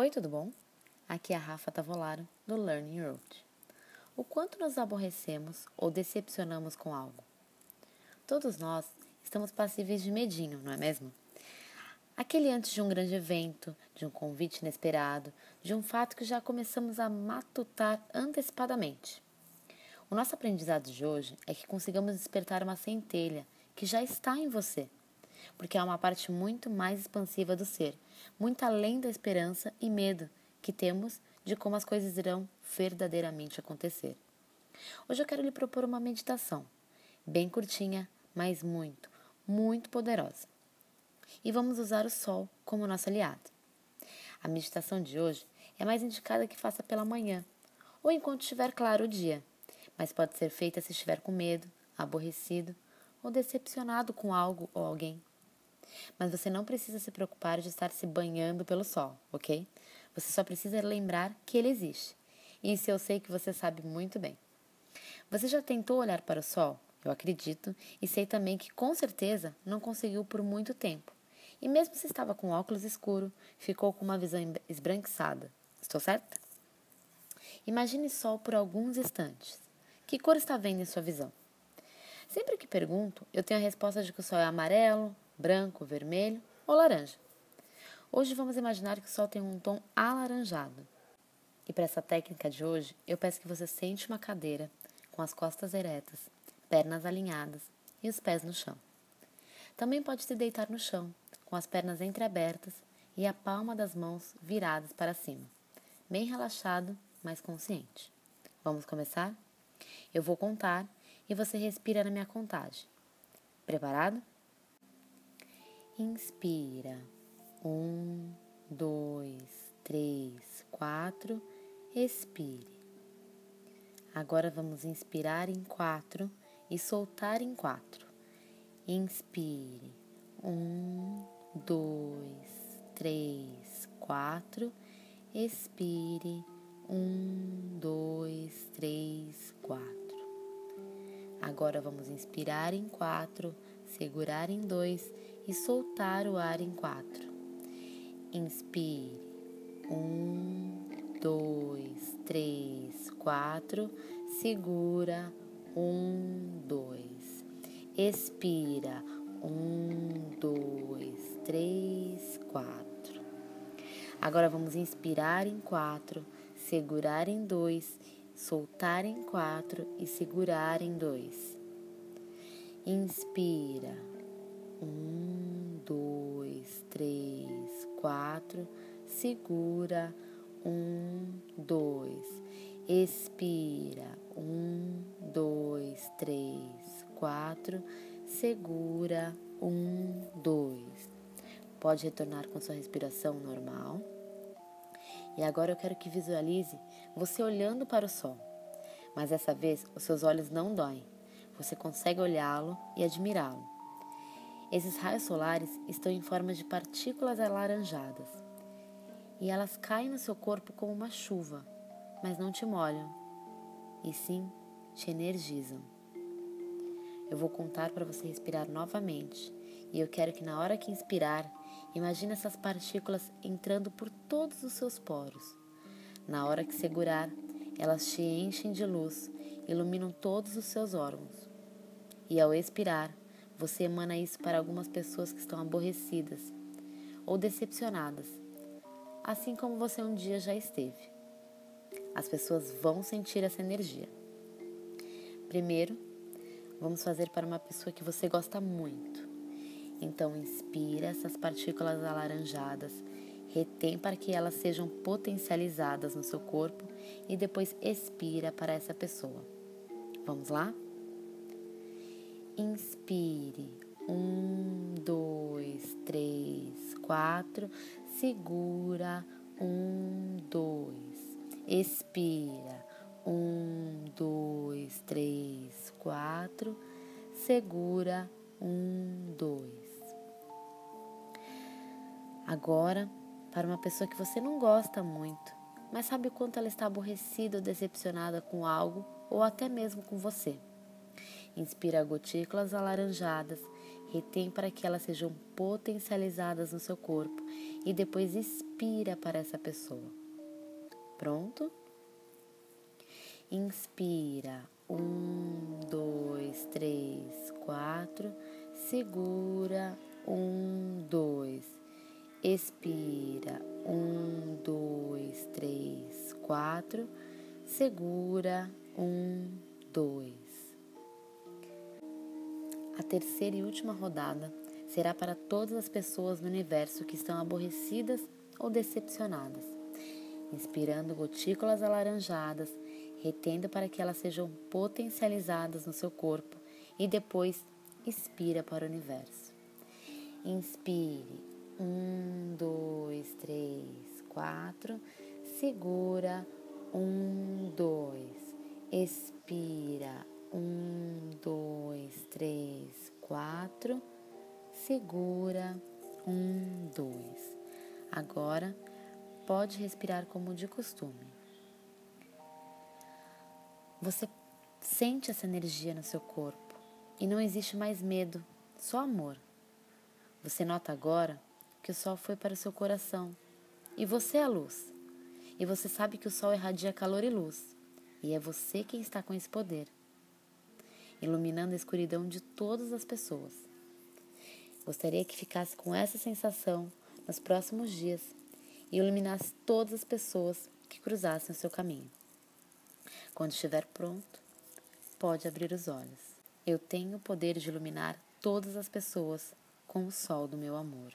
Oi, tudo bom? Aqui é a Rafa Tavolaro, do Learning Road. O quanto nos aborrecemos ou decepcionamos com algo? Todos nós estamos passíveis de medinho, não é mesmo? Aquele antes de um grande evento, de um convite inesperado, de um fato que já começamos a matutar antecipadamente. O nosso aprendizado de hoje é que consigamos despertar uma centelha que já está em você, porque é uma parte muito mais expansiva do ser, muito além da esperança e medo que temos de como as coisas irão verdadeiramente acontecer. Hoje eu quero lhe propor uma meditação, bem curtinha, mas muito, muito poderosa. E vamos usar o sol como nosso aliado. A meditação de hoje é mais indicada que faça pela manhã ou enquanto estiver claro o dia, mas pode ser feita se estiver com medo, aborrecido ou decepcionado com algo ou alguém. Mas você não precisa se preocupar de estar se banhando pelo sol, ok? Você só precisa lembrar que ele existe. Isso eu sei que você sabe muito bem. Você já tentou olhar para o sol? Eu acredito e sei também que com certeza não conseguiu por muito tempo. E mesmo se estava com óculos escuro, ficou com uma visão esbranquiçada. Estou certa? Imagine sol por alguns instantes. Que cor está vendo em sua visão? Sempre que pergunto, eu tenho a resposta de que o sol é amarelo, branco, vermelho ou laranja. Hoje vamos imaginar que o sol tem um tom alaranjado. E para essa técnica de hoje, eu peço que você sente uma cadeira com as costas eretas, pernas alinhadas e os pés no chão. Também pode se deitar no chão, com as pernas entreabertas e a palma das mãos viradas para cima, bem relaxado, mas consciente. Vamos começar? Eu vou contar e você respira na minha contagem. Preparado? Inspira. Um, dois, três, quatro. Expire. Agora vamos inspirar em quatro e soltar em quatro. Inspire. Um, dois, três, quatro. Expire. Um, dois, três, quatro. Agora vamos inspirar em quatro, segurar em dois e soltar o ar em quatro. Inspire. Um, dois, três, quatro. Segura. Um, dois. Expira. Um, dois, três, quatro. Agora vamos inspirar em quatro, segurar em dois, soltar em quatro e segurar em dois. Inspira. Um, dois, três, quatro. Segura. Um, dois. Expira. Um, dois, três, quatro. Segura. Um, dois. Pode retornar com sua respiração normal. E agora eu quero que visualize você olhando para o sol. Mas dessa vez os seus olhos não doem. Você consegue olhá-lo e admirá-lo. Esses raios solares estão em forma de partículas alaranjadas e elas caem no seu corpo como uma chuva, mas não te molham, e sim te energizam. Eu vou contar para você respirar novamente e eu quero que na hora que inspirar, imagine essas partículas entrando por todos os seus poros. Na hora que segurar, elas te enchem de luz, iluminam todos os seus órgãos. E ao expirar, você emana isso para algumas pessoas que estão aborrecidas ou decepcionadas, assim como você um dia já esteve. As pessoas vão sentir essa energia. Primeiro, vamos fazer para uma pessoa que você gosta muito. Então, inspira essas partículas alaranjadas, retém para que elas sejam potencializadas no seu corpo e depois expira para essa pessoa. Vamos lá? Inspire. Um, dois, três, quatro. Segura. Um, dois. Expira. Um, dois, três, quatro. Segura. Um, dois. Agora, para uma pessoa que você não gosta muito, mas sabe o quanto ela está aborrecida ou decepcionada com algo ou até mesmo com você. Inspira gotículas alaranjadas retém para que elas sejam potencializadas no seu corpo e depois expira para essa pessoa. Pronto? Inspira. Um, dois, três, quatro. Segura. Um, dois. Expira. Um, dois, três, quatro. Segura. Um, dois. A terceira e última rodada será para todas as pessoas no universo que estão aborrecidas ou decepcionadas, inspirando gotículas alaranjadas, retendo para que elas sejam potencializadas no seu corpo e depois expira para o universo. Inspire. Um, dois, três, quatro. Segura. Um, dois. Expira. Um, dois, três, quatro. Segura. Um, dois. Agora pode respirar como de costume. Você sente essa energia no seu corpo e não existe mais medo, só amor. Você nota agora que o sol foi para o seu coração e você é a luz. E você sabe que o sol irradia calor e luz, e é você quem está com esse poder iluminando a escuridão de todas as pessoas. Gostaria que ficasse com essa sensação nos próximos dias e iluminasse todas as pessoas que cruzassem o seu caminho. Quando estiver pronto, pode abrir os olhos. Eu tenho o poder de iluminar todas as pessoas com o sol do meu amor.